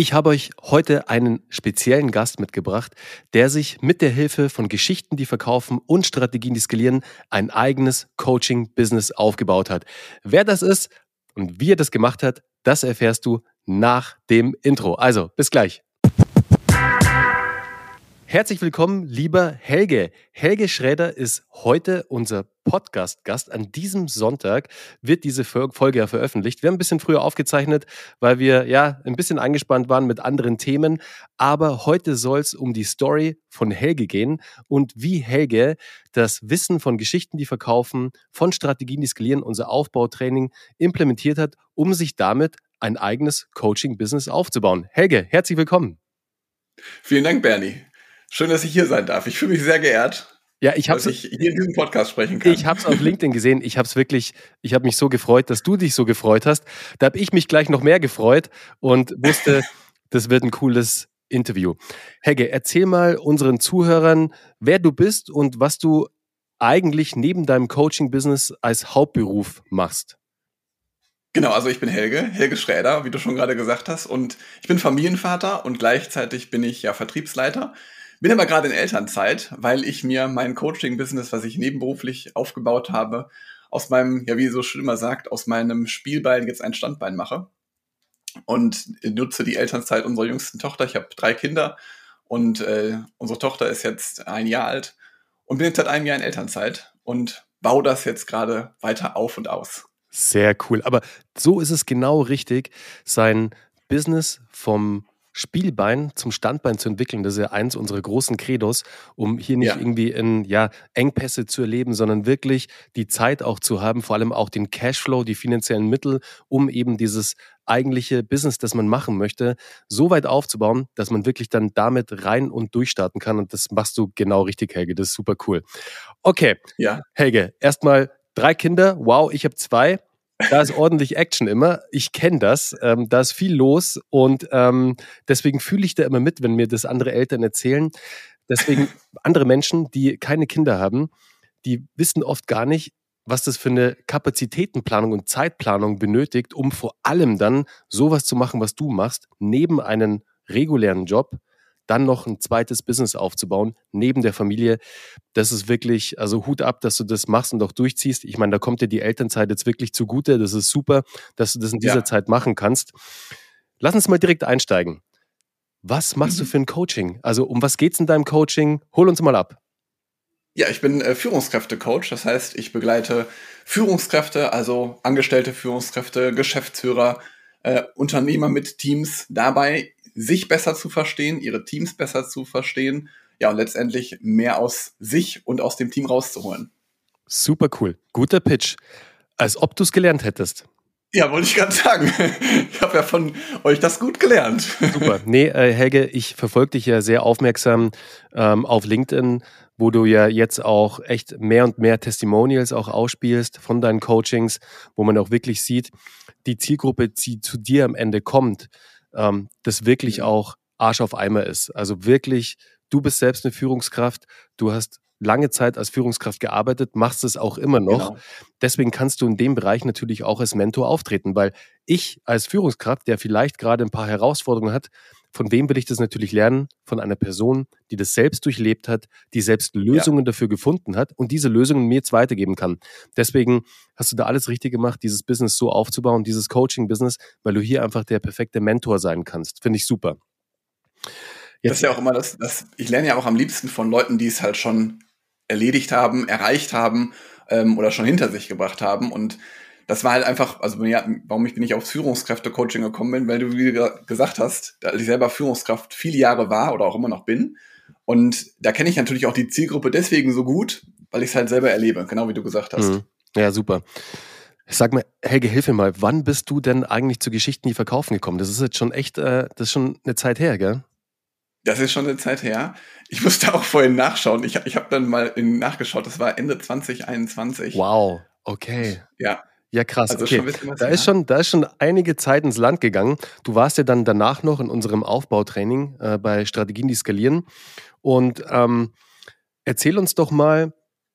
Ich habe euch heute einen speziellen Gast mitgebracht, der sich mit der Hilfe von Geschichten, die verkaufen und Strategien, die skalieren, ein eigenes Coaching-Business aufgebaut hat. Wer das ist und wie er das gemacht hat, das erfährst du nach dem Intro. Also, bis gleich. Herzlich willkommen, lieber Helge. Helge Schräder ist heute unser Podcast-Gast. An diesem Sonntag wird diese Folge ja veröffentlicht. Wir haben ein bisschen früher aufgezeichnet, weil wir ja ein bisschen eingespannt waren mit anderen Themen. Aber heute soll es um die Story von Helge gehen und wie Helge das Wissen von Geschichten, die verkaufen, von Strategien, die skalieren, unser Aufbautraining implementiert hat, um sich damit ein eigenes Coaching-Business aufzubauen. Helge, herzlich willkommen. Vielen Dank, Bernie. Schön, dass ich hier sein darf. Ich fühle mich sehr geehrt. Ja, ich habe ich hier in diesem Podcast sprechen kann. Ich habe es auf LinkedIn gesehen. Ich habe es wirklich, ich habe mich so gefreut, dass du dich so gefreut hast. Da habe ich mich gleich noch mehr gefreut und wusste, das wird ein cooles Interview. Hegge, erzähl mal unseren Zuhörern, wer du bist und was du eigentlich neben deinem Coaching-Business als Hauptberuf machst. Genau, also ich bin Helge, Helge Schräder, wie du schon gerade gesagt hast, und ich bin Familienvater und gleichzeitig bin ich ja Vertriebsleiter bin aber gerade in Elternzeit, weil ich mir mein Coaching-Business, was ich nebenberuflich aufgebaut habe, aus meinem, ja, wie so schön immer sagt, aus meinem Spielbein jetzt ein Standbein mache. Und nutze die Elternzeit unserer jüngsten Tochter. Ich habe drei Kinder und äh, unsere Tochter ist jetzt ein Jahr alt und bin jetzt seit einem Jahr in Elternzeit und baue das jetzt gerade weiter auf und aus. Sehr cool. Aber so ist es genau richtig, sein Business vom Spielbein zum Standbein zu entwickeln. Das ist ja eins unserer großen Credos, um hier nicht ja. irgendwie in ja, Engpässe zu erleben, sondern wirklich die Zeit auch zu haben, vor allem auch den Cashflow, die finanziellen Mittel, um eben dieses eigentliche Business, das man machen möchte, so weit aufzubauen, dass man wirklich dann damit rein und durchstarten kann. Und das machst du genau richtig, Helge. Das ist super cool. Okay, ja. Helge, erstmal drei Kinder. Wow, ich habe zwei. Da ist ordentlich Action immer. Ich kenne das. Ähm, da ist viel los und ähm, deswegen fühle ich da immer mit, wenn mir das andere Eltern erzählen. Deswegen andere Menschen, die keine Kinder haben, die wissen oft gar nicht, was das für eine Kapazitätenplanung und Zeitplanung benötigt, um vor allem dann sowas zu machen, was du machst, neben einem regulären Job dann noch ein zweites Business aufzubauen, neben der Familie, das ist wirklich, also Hut ab, dass du das machst und auch durchziehst. Ich meine, da kommt dir die Elternzeit jetzt wirklich zugute. Das ist super, dass du das in dieser ja. Zeit machen kannst. Lass uns mal direkt einsteigen. Was machst mhm. du für ein Coaching? Also um was geht es in deinem Coaching? Hol uns mal ab. Ja, ich bin äh, Führungskräfte-Coach. Das heißt, ich begleite Führungskräfte, also angestellte Führungskräfte, Geschäftsführer, äh, Unternehmer mit Teams dabei, sich besser zu verstehen, ihre Teams besser zu verstehen, ja, und letztendlich mehr aus sich und aus dem Team rauszuholen. Super cool. Guter Pitch. Als ob du es gelernt hättest. Ja, wollte ich gerade sagen. Ich habe ja von euch das gut gelernt. Super. Nee, äh, Helge, ich verfolge dich ja sehr aufmerksam ähm, auf LinkedIn, wo du ja jetzt auch echt mehr und mehr Testimonials auch ausspielst von deinen Coachings, wo man auch wirklich sieht, die Zielgruppe, die zu dir am Ende kommt, ähm, das wirklich auch Arsch auf Eimer ist. Also wirklich, du bist selbst eine Führungskraft, du hast lange Zeit als Führungskraft gearbeitet, machst es auch immer noch. Genau. Deswegen kannst du in dem Bereich natürlich auch als Mentor auftreten, weil ich als Führungskraft, der vielleicht gerade ein paar Herausforderungen hat, von wem will ich das natürlich lernen? Von einer Person, die das selbst durchlebt hat, die selbst Lösungen ja. dafür gefunden hat und diese Lösungen mir jetzt weitergeben kann. Deswegen hast du da alles richtig gemacht, dieses Business so aufzubauen, dieses Coaching-Business, weil du hier einfach der perfekte Mentor sein kannst. Finde ich super. Jetzt, das ist ja auch immer das, das, ich lerne ja auch am liebsten von Leuten, die es halt schon erledigt haben, erreicht haben ähm, oder schon hinter sich gebracht haben. Und das war halt einfach, also ja, warum ich bin ich aufs Führungskräfte-Coaching gekommen bin, weil du wie gesagt hast, da ich selber Führungskraft viele Jahre war oder auch immer noch bin. Und da kenne ich natürlich auch die Zielgruppe deswegen so gut, weil ich es halt selber erlebe, genau wie du gesagt hast. Mhm. Ja, super. Sag mal, Helge, hilf mir mal, wann bist du denn eigentlich zu Geschichten, die verkaufen gekommen? Das ist jetzt schon echt, äh, das ist schon eine Zeit her, gell? Das ist schon eine Zeit her. Ich musste auch vorhin nachschauen. Ich, ich habe dann mal nachgeschaut, das war Ende 2021. Wow, okay. Ja. Ja, krass. Also okay. da, ist schon, da ist schon einige Zeit ins Land gegangen. Du warst ja dann danach noch in unserem Aufbautraining äh, bei Strategien, die skalieren. Und ähm, erzähl uns doch mal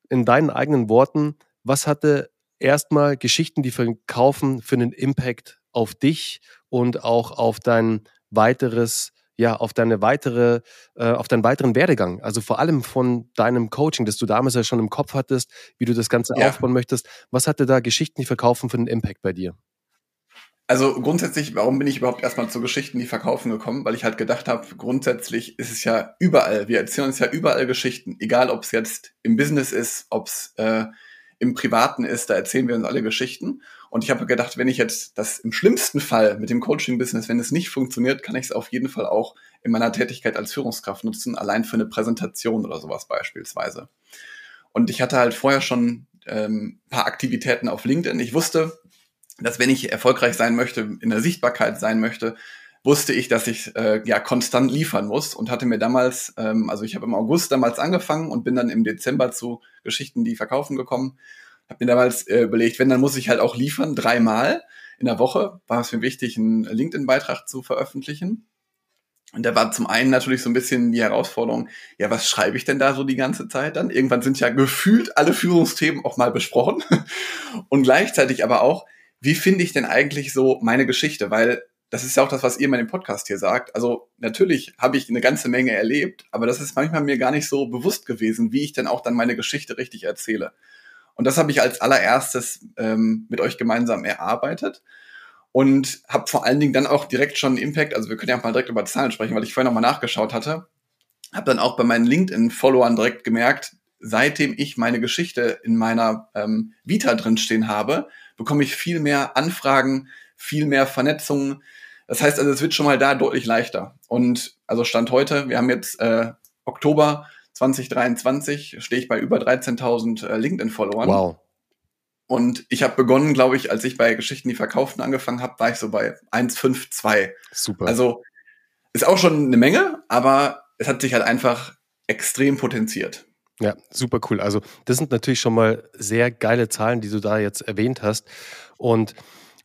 in deinen eigenen Worten, was hatte erstmal Geschichten, die verkaufen, für einen Impact auf dich und auch auf dein weiteres ja, auf deine weitere, äh, auf deinen weiteren Werdegang. Also vor allem von deinem Coaching, das du damals ja schon im Kopf hattest, wie du das Ganze ja. aufbauen möchtest. Was hatte da Geschichten, die verkaufen für einen Impact bei dir? Also grundsätzlich, warum bin ich überhaupt erstmal zu Geschichten, die verkaufen gekommen? Weil ich halt gedacht habe, grundsätzlich ist es ja überall, wir erzählen uns ja überall Geschichten, egal ob es jetzt im Business ist, ob es äh, im Privaten ist, da erzählen wir uns alle Geschichten. Und ich habe gedacht, wenn ich jetzt das im schlimmsten Fall mit dem Coaching-Business, wenn es nicht funktioniert, kann ich es auf jeden Fall auch in meiner Tätigkeit als Führungskraft nutzen, allein für eine Präsentation oder sowas beispielsweise. Und ich hatte halt vorher schon ähm, paar Aktivitäten auf LinkedIn. Ich wusste, dass wenn ich erfolgreich sein möchte, in der Sichtbarkeit sein möchte, wusste ich, dass ich äh, ja konstant liefern muss und hatte mir damals, ähm, also ich habe im August damals angefangen und bin dann im Dezember zu Geschichten, die verkaufen gekommen. Habe mir damals äh, überlegt, wenn, dann muss ich halt auch liefern, dreimal in der Woche. War es mir wichtig, einen LinkedIn-Beitrag zu veröffentlichen. Und da war zum einen natürlich so ein bisschen die Herausforderung, ja, was schreibe ich denn da so die ganze Zeit dann? Irgendwann sind ja gefühlt alle Führungsthemen auch mal besprochen. Und gleichzeitig aber auch, wie finde ich denn eigentlich so meine Geschichte? Weil das ist ja auch das, was ihr in meinem Podcast hier sagt. Also natürlich habe ich eine ganze Menge erlebt, aber das ist manchmal mir gar nicht so bewusst gewesen, wie ich denn auch dann meine Geschichte richtig erzähle. Und das habe ich als allererstes ähm, mit euch gemeinsam erarbeitet und habe vor allen Dingen dann auch direkt schon einen Impact, also wir können ja auch mal direkt über Zahlen sprechen, weil ich vorhin noch mal nachgeschaut hatte, habe dann auch bei meinen LinkedIn-Followern direkt gemerkt, seitdem ich meine Geschichte in meiner ähm, Vita drinstehen habe, bekomme ich viel mehr Anfragen, viel mehr Vernetzungen. Das heißt also, es wird schon mal da deutlich leichter. Und also Stand heute, wir haben jetzt äh, Oktober 2023, stehe ich bei über 13.000 äh, LinkedIn-Followern. Wow. Und ich habe begonnen, glaube ich, als ich bei Geschichten, die verkauften angefangen habe, war ich so bei 1,52. Super. Also ist auch schon eine Menge, aber es hat sich halt einfach extrem potenziert. Ja, super cool. Also das sind natürlich schon mal sehr geile Zahlen, die du da jetzt erwähnt hast. Und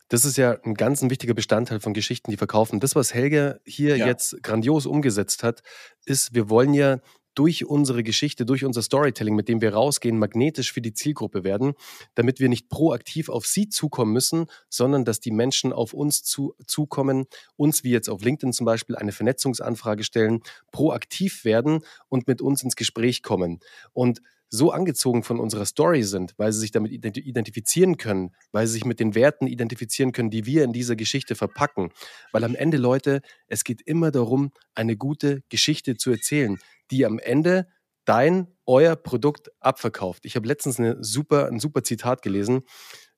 das ist ja ein ganz ein wichtiger Bestandteil von Geschichten, die verkaufen. Das, was Helge hier ja. jetzt grandios umgesetzt hat, ist, wir wollen ja durch unsere Geschichte, durch unser Storytelling, mit dem wir rausgehen, magnetisch für die Zielgruppe werden, damit wir nicht proaktiv auf sie zukommen müssen, sondern dass die Menschen auf uns zu, zukommen, uns wie jetzt auf LinkedIn zum Beispiel eine Vernetzungsanfrage stellen, proaktiv werden und mit uns ins Gespräch kommen. Und so angezogen von unserer Story sind, weil sie sich damit identifizieren können, weil sie sich mit den Werten identifizieren können, die wir in dieser Geschichte verpacken. Weil am Ende, Leute, es geht immer darum, eine gute Geschichte zu erzählen die am Ende dein, euer Produkt abverkauft. Ich habe letztens eine super, ein super Zitat gelesen.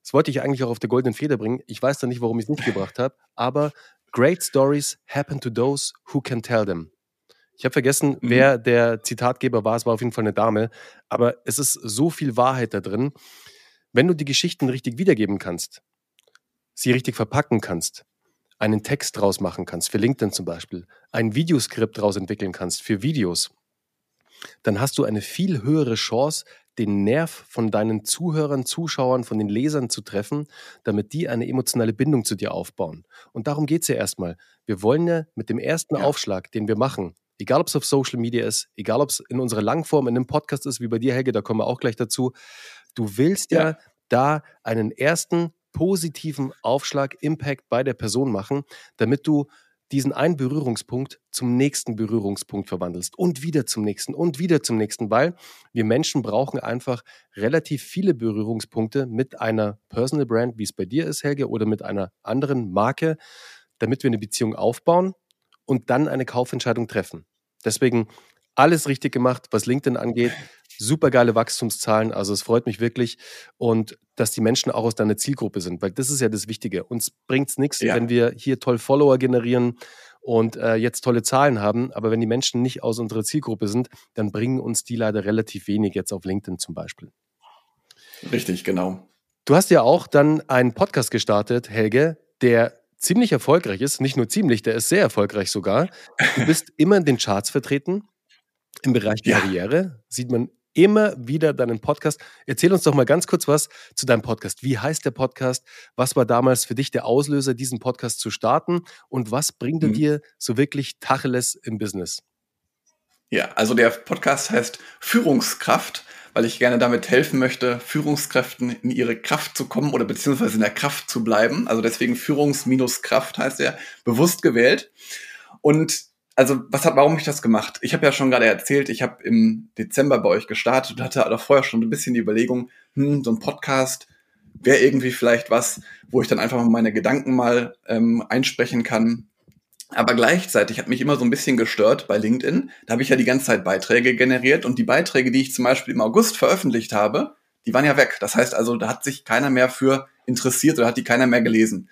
Das wollte ich eigentlich auch auf der goldenen Feder bringen. Ich weiß da nicht, warum ich es nicht gebracht habe, aber Great stories happen to those who can tell them. Ich habe vergessen, mhm. wer der Zitatgeber war. Es war auf jeden Fall eine Dame. Aber es ist so viel Wahrheit da drin. Wenn du die Geschichten richtig wiedergeben kannst, sie richtig verpacken kannst, einen Text draus machen kannst, für LinkedIn zum Beispiel, ein Videoskript draus entwickeln kannst für Videos, dann hast du eine viel höhere Chance, den Nerv von deinen Zuhörern, Zuschauern, von den Lesern zu treffen, damit die eine emotionale Bindung zu dir aufbauen. Und darum geht es ja erstmal. Wir wollen ja mit dem ersten ja. Aufschlag, den wir machen, egal ob es auf Social Media ist, egal ob es in unserer Langform in einem Podcast ist, wie bei dir, Helge, da kommen wir auch gleich dazu, du willst ja, ja da einen ersten positiven Aufschlag, Impact bei der Person machen, damit du diesen einen Berührungspunkt zum nächsten Berührungspunkt verwandelst und wieder zum nächsten und wieder zum nächsten, weil wir Menschen brauchen einfach relativ viele Berührungspunkte mit einer Personal Brand, wie es bei dir ist, Helge, oder mit einer anderen Marke, damit wir eine Beziehung aufbauen und dann eine Kaufentscheidung treffen. Deswegen alles richtig gemacht, was LinkedIn angeht. Super geile Wachstumszahlen. Also es freut mich wirklich. Und dass die Menschen auch aus deiner Zielgruppe sind, weil das ist ja das Wichtige. Uns bringt es nichts, ja. wenn wir hier toll Follower generieren und äh, jetzt tolle Zahlen haben. Aber wenn die Menschen nicht aus unserer Zielgruppe sind, dann bringen uns die leider relativ wenig, jetzt auf LinkedIn zum Beispiel. Richtig, genau. Du hast ja auch dann einen Podcast gestartet, Helge, der ziemlich erfolgreich ist. Nicht nur ziemlich, der ist sehr erfolgreich sogar. Du bist immer in den Charts vertreten. Im Bereich ja. Karriere sieht man immer wieder deinen Podcast. Erzähl uns doch mal ganz kurz was zu deinem Podcast. Wie heißt der Podcast? Was war damals für dich der Auslöser, diesen Podcast zu starten? Und was bringt er mhm. dir so wirklich Tacheles im Business? Ja, also der Podcast heißt Führungskraft, weil ich gerne damit helfen möchte, Führungskräften in ihre Kraft zu kommen oder beziehungsweise in der Kraft zu bleiben. Also deswegen Führungs-Kraft heißt er, bewusst gewählt. Und also, was hat, warum ich das gemacht? Ich habe ja schon gerade erzählt, ich habe im Dezember bei euch gestartet und hatte auch vorher schon ein bisschen die Überlegung, hm, so ein Podcast wäre irgendwie vielleicht was, wo ich dann einfach meine Gedanken mal ähm, einsprechen kann. Aber gleichzeitig hat mich immer so ein bisschen gestört bei LinkedIn. Da habe ich ja die ganze Zeit Beiträge generiert und die Beiträge, die ich zum Beispiel im August veröffentlicht habe, die waren ja weg. Das heißt also, da hat sich keiner mehr für interessiert oder hat die keiner mehr gelesen.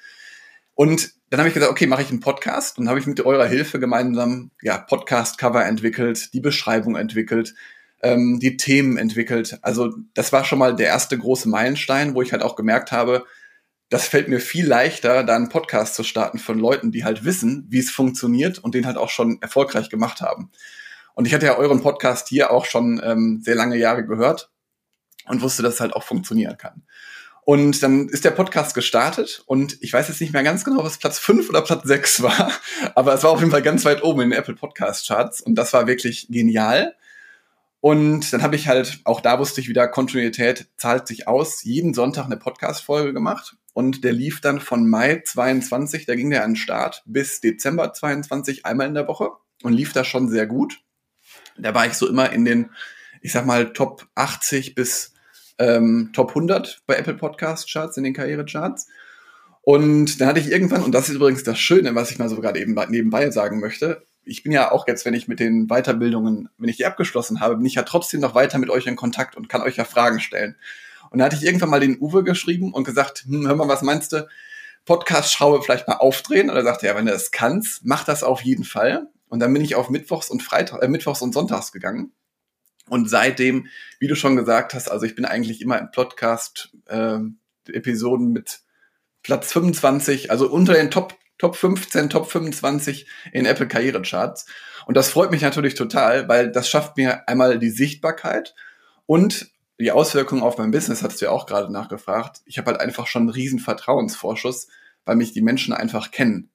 Und dann habe ich gesagt, okay, mache ich einen Podcast und habe ich mit eurer Hilfe gemeinsam ja Podcast-Cover entwickelt, die Beschreibung entwickelt, ähm, die Themen entwickelt. Also das war schon mal der erste große Meilenstein, wo ich halt auch gemerkt habe, das fällt mir viel leichter, da einen Podcast zu starten von Leuten, die halt wissen, wie es funktioniert und den halt auch schon erfolgreich gemacht haben. Und ich hatte ja euren Podcast hier auch schon ähm, sehr lange Jahre gehört und wusste, dass es halt auch funktionieren kann. Und dann ist der Podcast gestartet und ich weiß jetzt nicht mehr ganz genau, was Platz 5 oder Platz 6 war, aber es war auf jeden Fall ganz weit oben in den Apple Podcast Charts und das war wirklich genial. Und dann habe ich halt, auch da wusste ich wieder, Kontinuität zahlt sich aus, jeden Sonntag eine Podcast-Folge gemacht und der lief dann von Mai 22, da ging der an den Start, bis Dezember 22 einmal in der Woche und lief da schon sehr gut. Da war ich so immer in den, ich sag mal, Top 80 bis ähm, Top 100 bei Apple Podcast Charts, in den Karrierecharts. Und dann hatte ich irgendwann, und das ist übrigens das Schöne, was ich mal so gerade eben nebenbei sagen möchte, ich bin ja auch jetzt, wenn ich mit den Weiterbildungen, wenn ich die abgeschlossen habe, bin ich ja trotzdem noch weiter mit euch in Kontakt und kann euch ja Fragen stellen. Und da hatte ich irgendwann mal den Uwe geschrieben und gesagt, hm, hör mal, was meinst du? Podcast-Schraube vielleicht mal aufdrehen? Und er sagte, ja, wenn du das kannst, mach das auf jeden Fall. Und dann bin ich auf Mittwochs und Freitag, äh, Mittwochs und Sonntags gegangen. Und seitdem, wie du schon gesagt hast, also ich bin eigentlich immer im Podcast-Episoden äh, mit Platz 25, also unter den Top, Top 15, Top 25 in Apple Karrierecharts. Und das freut mich natürlich total, weil das schafft mir einmal die Sichtbarkeit und die Auswirkungen auf mein Business, hattest du ja auch gerade nachgefragt. Ich habe halt einfach schon einen riesen Vertrauensvorschuss, weil mich die Menschen einfach kennen.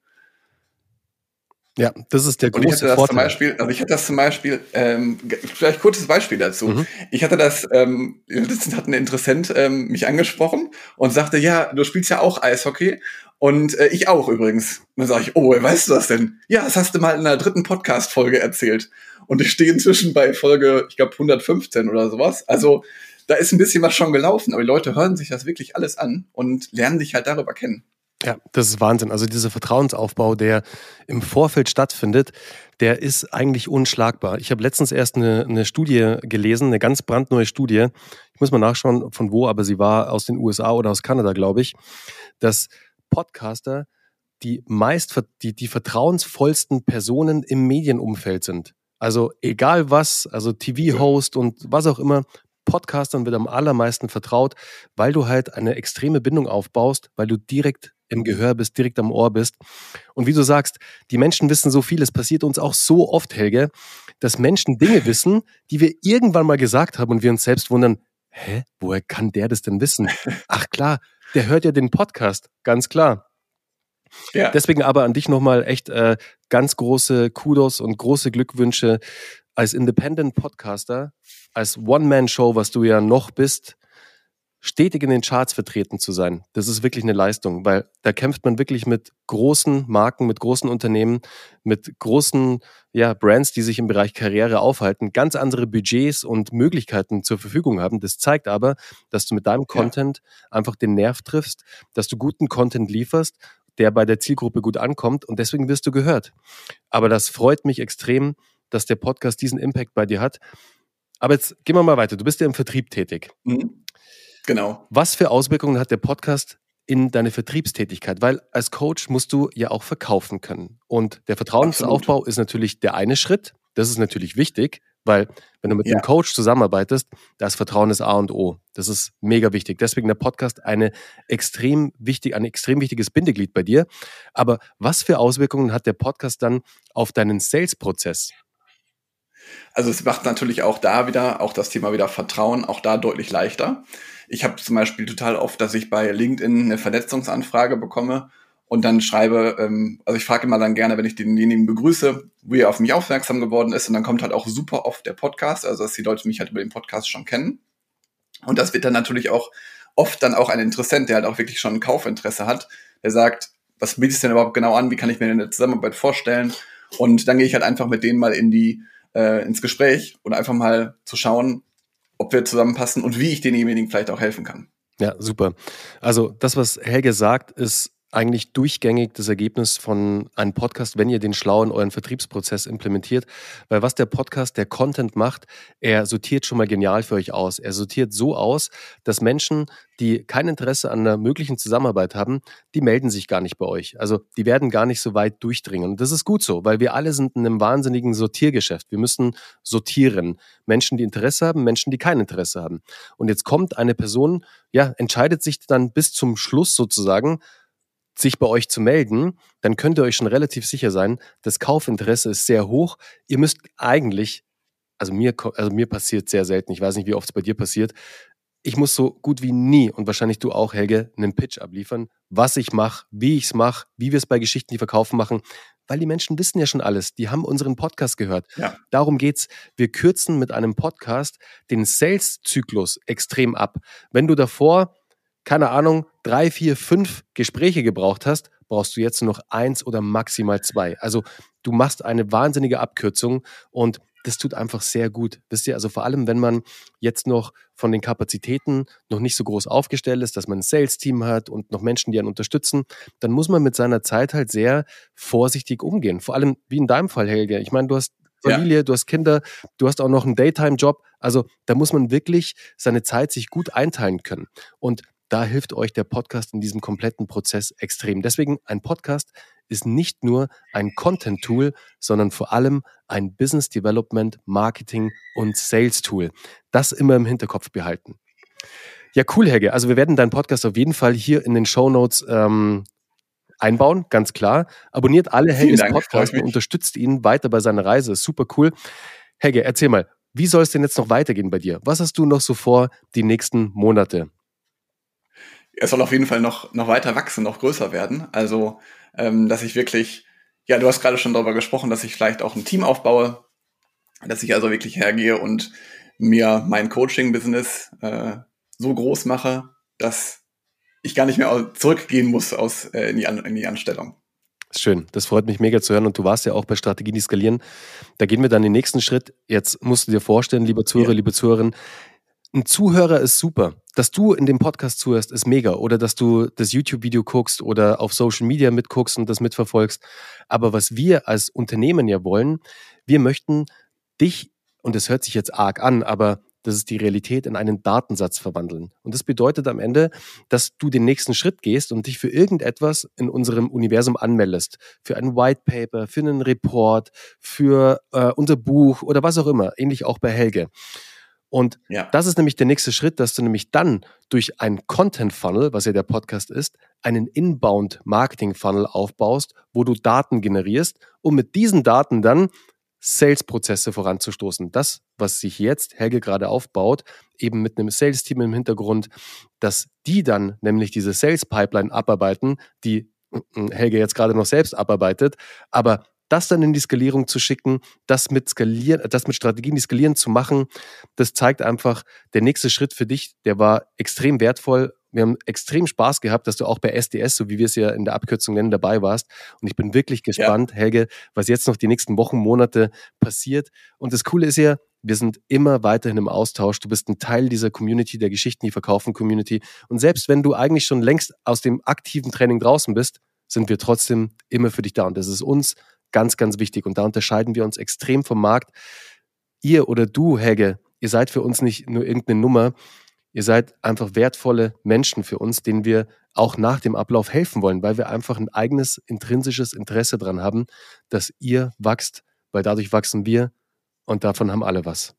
Ja, das ist der große und ich hatte das Vorteil. Zum Beispiel, also ich hatte das zum Beispiel, ähm, vielleicht kurzes Beispiel dazu. Mhm. Ich hatte das, ähm, letztens hat ein Interessent ähm, mich angesprochen und sagte, ja, du spielst ja auch Eishockey und äh, ich auch übrigens. Und dann sage ich, oh, weißt du das denn? Ja, das hast du mal in der dritten Podcast-Folge erzählt. Und ich stehe inzwischen bei Folge, ich glaube, 115 oder sowas. Also da ist ein bisschen was schon gelaufen, aber die Leute hören sich das wirklich alles an und lernen dich halt darüber kennen. Ja, das ist Wahnsinn. Also dieser Vertrauensaufbau, der im Vorfeld stattfindet, der ist eigentlich unschlagbar. Ich habe letztens erst eine, eine Studie gelesen, eine ganz brandneue Studie. Ich muss mal nachschauen, von wo, aber sie war aus den USA oder aus Kanada, glaube ich, dass Podcaster die meist die, die vertrauensvollsten Personen im Medienumfeld sind. Also egal was, also TV-Host und was auch immer, Podcastern wird am allermeisten vertraut, weil du halt eine extreme Bindung aufbaust, weil du direkt im Gehör bist, direkt am Ohr bist. Und wie du sagst, die Menschen wissen so viel. Es passiert uns auch so oft, Helge, dass Menschen Dinge wissen, die wir irgendwann mal gesagt haben und wir uns selbst wundern, hä, woher kann der das denn wissen? Ach klar, der hört ja den Podcast, ganz klar. Ja. Deswegen aber an dich nochmal echt äh, ganz große Kudos und große Glückwünsche als Independent Podcaster, als One-Man-Show, was du ja noch bist, stetig in den Charts vertreten zu sein, das ist wirklich eine Leistung, weil da kämpft man wirklich mit großen Marken, mit großen Unternehmen, mit großen ja, Brands, die sich im Bereich Karriere aufhalten, ganz andere Budgets und Möglichkeiten zur Verfügung haben. Das zeigt aber, dass du mit deinem Content ja. einfach den Nerv triffst, dass du guten Content lieferst, der bei der Zielgruppe gut ankommt und deswegen wirst du gehört. Aber das freut mich extrem, dass der Podcast diesen Impact bei dir hat. Aber jetzt gehen wir mal weiter. Du bist ja im Vertrieb tätig. Mhm. Genau. Was für Auswirkungen hat der Podcast in deine Vertriebstätigkeit? Weil als Coach musst du ja auch verkaufen können. Und der Vertrauensaufbau Absolut. ist natürlich der eine Schritt. Das ist natürlich wichtig, weil wenn du mit ja. einem Coach zusammenarbeitest, das Vertrauen ist A und O. Das ist mega wichtig. Deswegen der Podcast eine extrem wichtig, ein extrem wichtiges Bindeglied bei dir. Aber was für Auswirkungen hat der Podcast dann auf deinen Sales-Prozess? Also es macht natürlich auch da wieder, auch das Thema wieder Vertrauen, auch da deutlich leichter. Ich habe zum Beispiel total oft, dass ich bei LinkedIn eine Vernetzungsanfrage bekomme und dann schreibe, ähm, also ich frage immer dann gerne, wenn ich denjenigen begrüße, wie er auf mich aufmerksam geworden ist und dann kommt halt auch super oft der Podcast, also dass die Leute mich halt über den Podcast schon kennen. Und das wird dann natürlich auch oft dann auch ein Interessent, der halt auch wirklich schon ein Kaufinteresse hat, der sagt, was bietest du denn überhaupt genau an, wie kann ich mir denn eine Zusammenarbeit vorstellen? Und dann gehe ich halt einfach mit denen mal in die, äh, ins Gespräch und einfach mal zu schauen, ob wir zusammenpassen und wie ich denjenigen vielleicht auch helfen kann. Ja, super. Also das, was Helge sagt, ist eigentlich durchgängig das Ergebnis von einem Podcast, wenn ihr den schlau in euren Vertriebsprozess implementiert. Weil was der Podcast, der Content macht, er sortiert schon mal genial für euch aus. Er sortiert so aus, dass Menschen, die kein Interesse an einer möglichen Zusammenarbeit haben, die melden sich gar nicht bei euch. Also die werden gar nicht so weit durchdringen. Und das ist gut so, weil wir alle sind in einem wahnsinnigen Sortiergeschäft. Wir müssen sortieren. Menschen, die Interesse haben, Menschen, die kein Interesse haben. Und jetzt kommt eine Person, ja, entscheidet sich dann bis zum Schluss sozusagen, sich bei euch zu melden, dann könnt ihr euch schon relativ sicher sein, das Kaufinteresse ist sehr hoch. Ihr müsst eigentlich, also mir, also mir passiert sehr selten, ich weiß nicht, wie oft es bei dir passiert, ich muss so gut wie nie und wahrscheinlich du auch, Helge, einen Pitch abliefern, was ich mache, wie ich es mache, wie wir es bei Geschichten, die verkaufen machen, weil die Menschen wissen ja schon alles. Die haben unseren Podcast gehört. Ja. Darum geht's. Wir kürzen mit einem Podcast den Sales-Zyklus extrem ab. Wenn du davor keine Ahnung, drei, vier, fünf Gespräche gebraucht hast, brauchst du jetzt nur noch eins oder maximal zwei. Also du machst eine wahnsinnige Abkürzung und das tut einfach sehr gut. Wisst ihr, also vor allem, wenn man jetzt noch von den Kapazitäten noch nicht so groß aufgestellt ist, dass man ein Sales-Team hat und noch Menschen, die einen unterstützen, dann muss man mit seiner Zeit halt sehr vorsichtig umgehen. Vor allem wie in deinem Fall, Helge. Ich meine, du hast Familie, ja. du hast Kinder, du hast auch noch einen Daytime-Job. Also da muss man wirklich seine Zeit sich gut einteilen können. Und da hilft euch der Podcast in diesem kompletten Prozess extrem. Deswegen ein Podcast ist nicht nur ein Content-Tool, sondern vor allem ein Business Development, Marketing und Sales-Tool. Das immer im Hinterkopf behalten. Ja, cool, Helge. Also wir werden deinen Podcast auf jeden Fall hier in den Show Notes ähm, einbauen, ganz klar. Abonniert alle Helges Podcasts und unterstützt ihn weiter bei seiner Reise. Super cool. Helge, erzähl mal, wie soll es denn jetzt noch weitergehen bei dir? Was hast du noch so vor die nächsten Monate? Es soll auf jeden Fall noch, noch weiter wachsen, noch größer werden. Also, ähm, dass ich wirklich, ja, du hast gerade schon darüber gesprochen, dass ich vielleicht auch ein Team aufbaue, dass ich also wirklich hergehe und mir mein Coaching-Business äh, so groß mache, dass ich gar nicht mehr zurückgehen muss aus, äh, in, die An in die Anstellung. Schön, das freut mich mega zu hören. Und du warst ja auch bei Strategien, die skalieren. Da gehen wir dann den nächsten Schritt. Jetzt musst du dir vorstellen, lieber Zuhörer, ja. liebe Zuhörerin, ein Zuhörer ist super. Dass du in dem Podcast zuhörst, ist mega. Oder dass du das YouTube-Video guckst oder auf Social Media mitguckst und das mitverfolgst. Aber was wir als Unternehmen ja wollen, wir möchten dich, und das hört sich jetzt arg an, aber das ist die Realität, in einen Datensatz verwandeln. Und das bedeutet am Ende, dass du den nächsten Schritt gehst und dich für irgendetwas in unserem Universum anmeldest. Für ein White Paper, für einen Report, für äh, unser Buch oder was auch immer. Ähnlich auch bei Helge. Und ja. das ist nämlich der nächste Schritt, dass du nämlich dann durch einen Content Funnel, was ja der Podcast ist, einen Inbound Marketing Funnel aufbaust, wo du Daten generierst, um mit diesen Daten dann Sales-Prozesse voranzustoßen. Das, was sich jetzt Helge gerade aufbaut, eben mit einem Sales-Team im Hintergrund, dass die dann nämlich diese Sales-Pipeline abarbeiten, die mm, mm, Helge jetzt gerade noch selbst abarbeitet, aber das dann in die Skalierung zu schicken, das mit skalieren, das mit Strategien, die skalieren zu machen, das zeigt einfach, der nächste Schritt für dich, der war extrem wertvoll. Wir haben extrem Spaß gehabt, dass du auch bei SDS, so wie wir es ja in der Abkürzung nennen, dabei warst. Und ich bin wirklich gespannt, ja. Helge, was jetzt noch die nächsten Wochen, Monate passiert. Und das Coole ist ja, wir sind immer weiterhin im Austausch. Du bist ein Teil dieser Community, der Geschichten, die verkaufen Community. Und selbst wenn du eigentlich schon längst aus dem aktiven Training draußen bist, sind wir trotzdem immer für dich da. Und das ist uns Ganz, ganz wichtig. Und da unterscheiden wir uns extrem vom Markt. Ihr oder du, Helge, ihr seid für uns nicht nur irgendeine Nummer. Ihr seid einfach wertvolle Menschen für uns, denen wir auch nach dem Ablauf helfen wollen, weil wir einfach ein eigenes intrinsisches Interesse daran haben, dass ihr wachst, weil dadurch wachsen wir und davon haben alle was.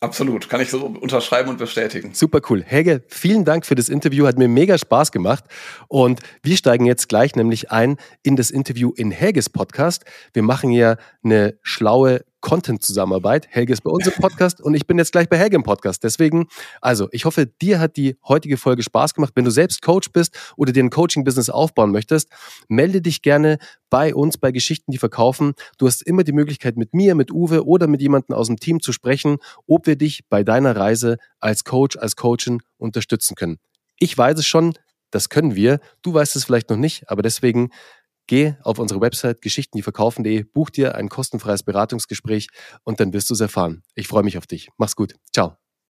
Absolut, kann ich so unterschreiben und bestätigen. Super cool. Helge, vielen Dank für das Interview, hat mir mega Spaß gemacht. Und wir steigen jetzt gleich nämlich ein in das Interview in Helges Podcast. Wir machen ja eine schlaue Content-Zusammenarbeit. Helge ist bei uns im Podcast und ich bin jetzt gleich bei Helge im Podcast. Deswegen, also ich hoffe, dir hat die heutige Folge Spaß gemacht. Wenn du selbst Coach bist oder dir ein Coaching-Business aufbauen möchtest, melde dich gerne bei uns bei Geschichten, die verkaufen. Du hast immer die Möglichkeit, mit mir, mit Uwe oder mit jemandem aus dem Team zu sprechen, ob wir dich bei deiner Reise als Coach, als Coachin unterstützen können. Ich weiß es schon, das können wir. Du weißt es vielleicht noch nicht, aber deswegen Geh auf unsere Website geschichtendieverkaufen.de, buch dir ein kostenfreies Beratungsgespräch und dann wirst du es erfahren. Ich freue mich auf dich. Mach's gut. Ciao.